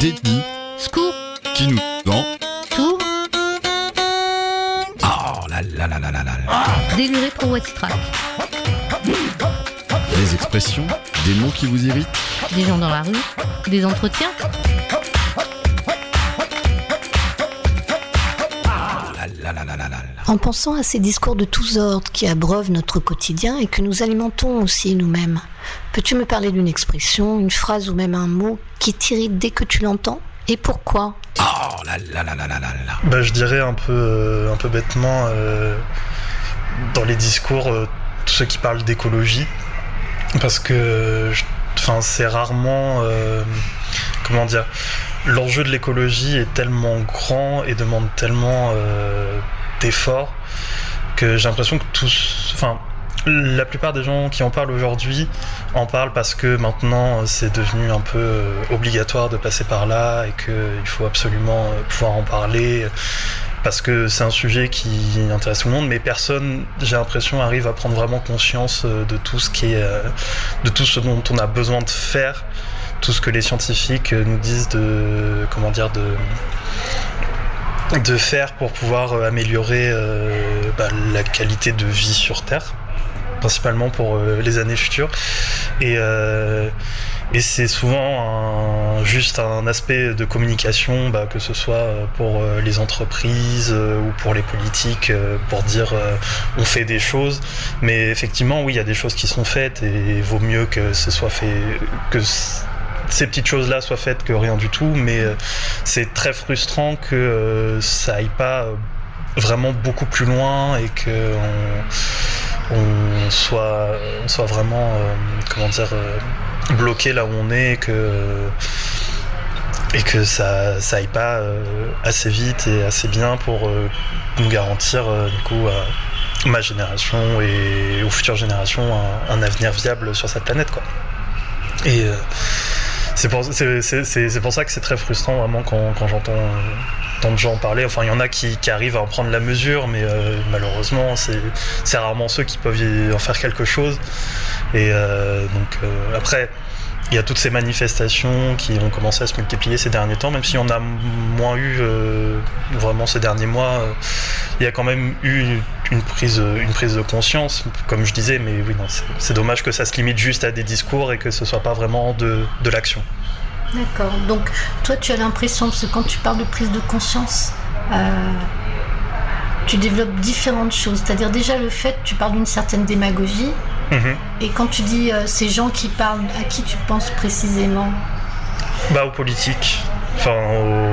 détenu, Scoop, qui nous vend. tour, Oh là là là là là là déluré pro extract. Des expressions, des mots qui vous irritent. Des gens dans la rue, des entretiens. Oh là là là là là là. En pensant à ces discours de tous ordres qui abreuvent notre quotidien et que nous alimentons aussi nous-mêmes, peux-tu me parler d'une expression, une phrase ou même un mot qui t'irrite dès que tu l'entends Et pourquoi? Oh là là là là là là là. Bah, je dirais un peu, euh, un peu bêtement, euh, dans les discours, euh, tous ceux qui parlent d'écologie, parce que enfin, c'est rarement, euh, comment dire, l'enjeu de l'écologie est tellement grand et demande tellement euh, d'efforts que j'ai l'impression que tous, enfin, la plupart des gens qui en parlent aujourd'hui en parlent parce que maintenant c'est devenu un peu euh, obligatoire de passer par là et qu'il faut absolument euh, pouvoir en parler parce que c'est un sujet qui intéresse tout le monde, mais personne, j'ai l'impression, arrive à prendre vraiment conscience euh, de tout ce qui est, euh, de tout ce dont on a besoin de faire, tout ce que les scientifiques euh, nous disent de, comment dire, de de faire pour pouvoir euh, améliorer euh, bah, la qualité de vie sur Terre, principalement pour euh, les années futures. Et, et c'est souvent un- juste un aspect de communication, bah, que ce soit pour les entreprises ou pour les politiques, pour dire on fait des choses. Mais effectivement, oui, il y a des choses qui sont faites et vaut mieux que ce soit fait, que ces petites choses-là soient faites que rien du tout. Mais euh, c'est très frustrant que euh, ça aille pas euh, vraiment beaucoup plus loin et que on, soit, on soit vraiment, comment dire, bloqué là où on est et que, et que ça, ça aille pas assez vite et assez bien pour nous garantir, du coup, à ma génération et aux futures générations un, un avenir viable sur cette planète, quoi. Et c'est pour, ça que c'est très frustrant vraiment quand, j'entends euh, tant de gens en parler. Enfin, il y en a qui, arrivent à en prendre la mesure, mais euh, malheureusement, c'est, rarement ceux qui peuvent y en faire quelque chose. Et euh, donc, après, il y a toutes ces manifestations qui ont commencé à se multiplier ces derniers temps, même si on a moins eu vraiment ces derniers mois. il y a quand même eu une prise, une prise de conscience, comme je disais, mais oui, non, c'est, dommage que ça se limite juste à des discours et que ce soit pas vraiment de, de l'action. D'accord. Donc, toi, tu as l'impression, parce que quand tu parles de prise de conscience, euh, tu développes différentes choses. C'est-à-dire, déjà, le fait, tu parles d'une certaine démagogie. Mhm. Et quand tu dis euh, ces gens qui parlent, à qui tu penses précisément? Bah, aux politiques, enfin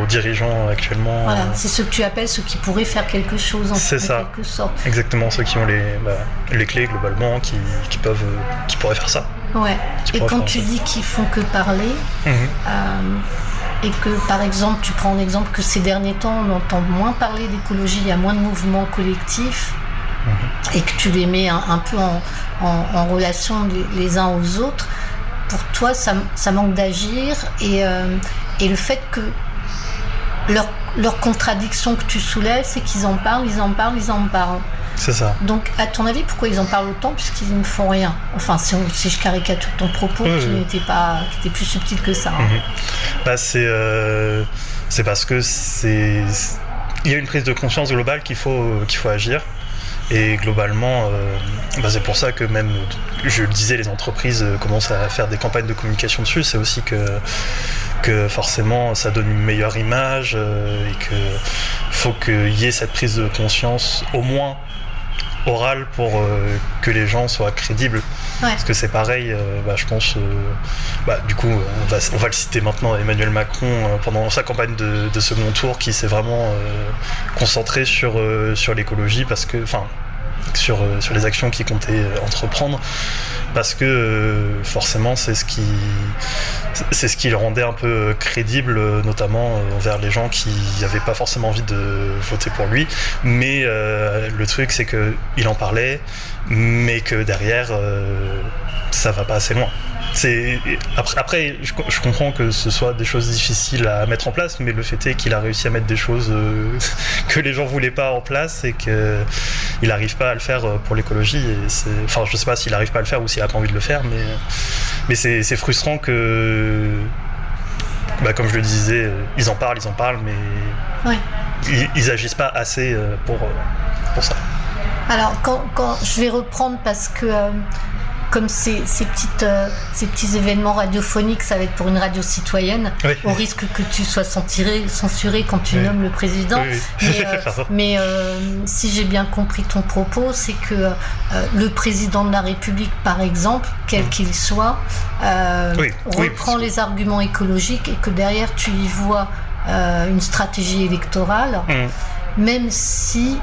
aux dirigeants actuellement. Voilà, euh, c'est ceux que tu appelles ceux qui pourraient faire quelque chose en C'est ça. quelque sorte. exactement ceux qui ont les, bah, les clés globalement, qui, qui peuvent, euh, qui pourraient faire ça. Ouais. Qui Et quand tu ça. dis qu'ils font que parler, Mhm. euh, et que par exemple, tu prends en exemple que ces derniers temps, on entend moins parler d'écologie, il y a moins de mouvements collectifs, et que tu les mets un, un peu en, en- en relation les, les uns aux autres, pour toi, ça, ça manque d'agir, et, euh, et le fait que leur, leur contradiction que tu soulèves, c'est qu'ils en parlent, ils en parlent, ils en parlent. C'est ça. Donc, à ton avis, pourquoi ils en parlent autant Puisqu'ils ne font rien? Enfin, si, on- si je caricature ton propos, Oui, qui oui. n'était pas, qui était plus subtil que ça. hein. Mhm. Bah, c'est euh, c'est parce que c'est il y a une prise de conscience globale qu'il faut qu'il faut agir et globalement euh, bah, c'est pour ça que même je le disais les entreprises euh, commencent à faire des campagnes de communication dessus. C'est aussi que que forcément ça donne une meilleure image euh, et que faut qu'il y ait cette prise de conscience au moins orale pour euh, que les gens soient crédibles Ouais. parce que c'est pareil euh, bah, je pense euh, bah, du coup, on va, on va le citer maintenant, Emmanuel Macron, pendant sa campagne de, de second tour, qui s'est vraiment concentré sur, sur l'écologie, parce que, enfin, sur, sur les actions qu'il comptait entreprendre, parce que euh, forcément, c'est ce qui, le rendait un peu euh, crédible, euh, notamment envers les gens qui n'avaient pas forcément envie de voter pour lui. Mais le truc, c'est que il en parlait, mais que derrière, ça va pas assez loin. C'est après, après je, je comprends que ce soit des choses difficiles à mettre en place, mais le fait est qu'il a réussi à mettre des choses euh, que les gens voulaient pas en place et que il n'arrive pas à le faire euh, pour l'écologie. Enfin, je sais pas s'il n'arrive pas à le faire ou s'il a pas envie de le faire, mais mais c'est, frustrant que bah, comme je le disais, euh, ils en parlent, ils en parlent, mais Ouais. ils, ils agissent pas assez euh, pour, euh, pour ça. Alors, quand, quand je vais reprendre parce que euh, comme ces, ces, petites, euh, ces petits événements radiophoniques, ça va être pour une radio citoyenne, Oui. au risque que tu sois censuré, censuré quand tu Oui. nommes le président. Oui. Mais, euh, mais, euh, si j'ai bien compris ton propos, c'est que le président de la République, par exemple, quel qu'il soit, reprend les arguments écologiques et que derrière tu y vois une stratégie électorale Mm. même si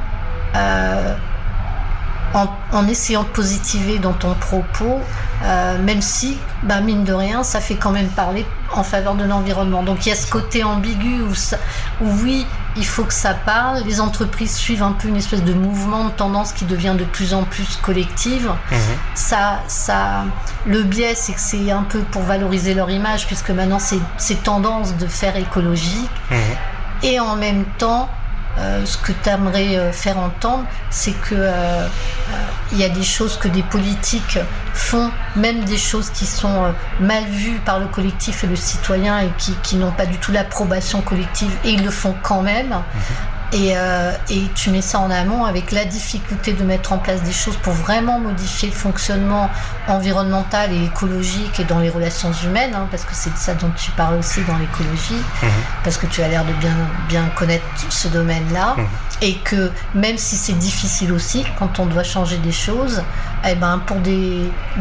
en, en essayant de positiver dans ton propos, euh, même si, bah, mine de rien, ça fait quand même parler en faveur de l'environnement. Donc il y a ce côté ambigu où, ça- où oui, il faut que ça parle. Les entreprises suivent un peu une espèce de mouvement de tendance qui devient de plus en plus collective Mhm. ça, ça, le biais, c'est que c'est un peu pour valoriser leur image, puisque maintenant c'est c'est tendance de faire écologique. Mhm. Et en même temps, euh, ce que tu aimerais faire entendre, c'est que euh, euh, y a des choses que des politiques font, même des choses qui sont euh, mal vues par le collectif et le citoyen et qui, qui n'ont pas du tout l'approbation collective, et ils le font quand même. Et, euh, et tu mets ça en amont avec la difficulté de mettre en place des choses pour vraiment modifier le fonctionnement environnemental et écologique et dans les relations humaines, hein, parce que c'est de ça dont tu parles aussi dans l'écologie, Mhm. parce que tu as l'air de bien, bien connaître ce domaine-là, Mhm. et que même si c'est difficile aussi, quand on doit changer des choses, eh ben, pour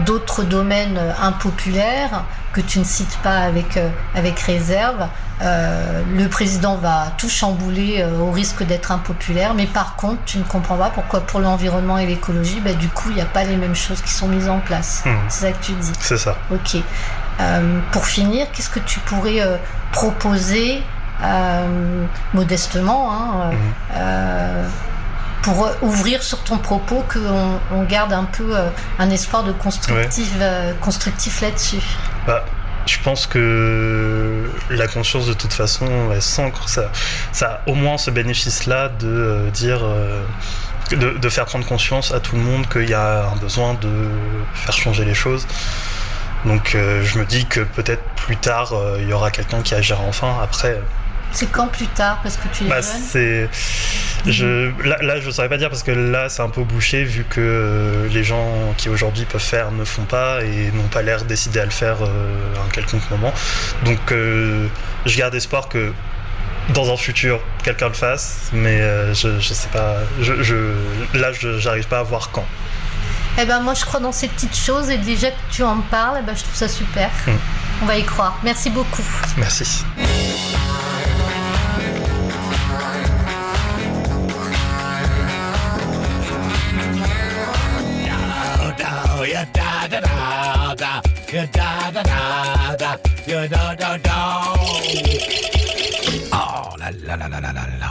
d'autres domaines euh, impopulaires que tu ne cites pas avec, euh, avec réserve, euh, le président va tout chambouler euh, au risque d'être impopulaire, mais par contre, tu ne comprends pas pourquoi pour l'environnement et l'écologie, bah, du coup, il n'y a pas les mêmes choses qui sont mises en place. Mhm. C'est ça que tu dis. C'est ça. Ok. Euh, pour finir, qu'est-ce que tu pourrais euh, proposer euh, modestement hein, euh, pour ouvrir sur ton propos qu'on on garde un peu un espoir de constructif, constructif là-dessus? Bah, je pense que la conscience, de toute façon, elle s'ancre. Ça, ça a au moins ce bénéfice-là de euh, dire. euh, de, faire prendre conscience à tout le monde qu'il y a un besoin de faire changer les choses. Donc euh, je me dis que peut-être plus tard, il y aura quelqu'un qui agira enfin. Après, C'est quand plus tard Parce que tu es bah, jeune. Je, là, là, je saurais pas dire parce que là, c'est un peu bouché vu que euh, les gens qui aujourd'hui peuvent faire ne font pas et n'ont pas l'air décidés à le faire euh, à un quelconque moment. Donc, euh, je garde espoir que dans un futur, quelqu'un le fasse, mais euh, je, je sais pas. Je, je, là, je j'arrive pas à voir quand. Eh ben moi je crois dans ces petites choses et déjà que tu en parles, eh ben, je trouve ça super. Mm. On va y croire. Merci beaucoup. Merci. Da ya da da da da ya da da da Oh là là là là là là là.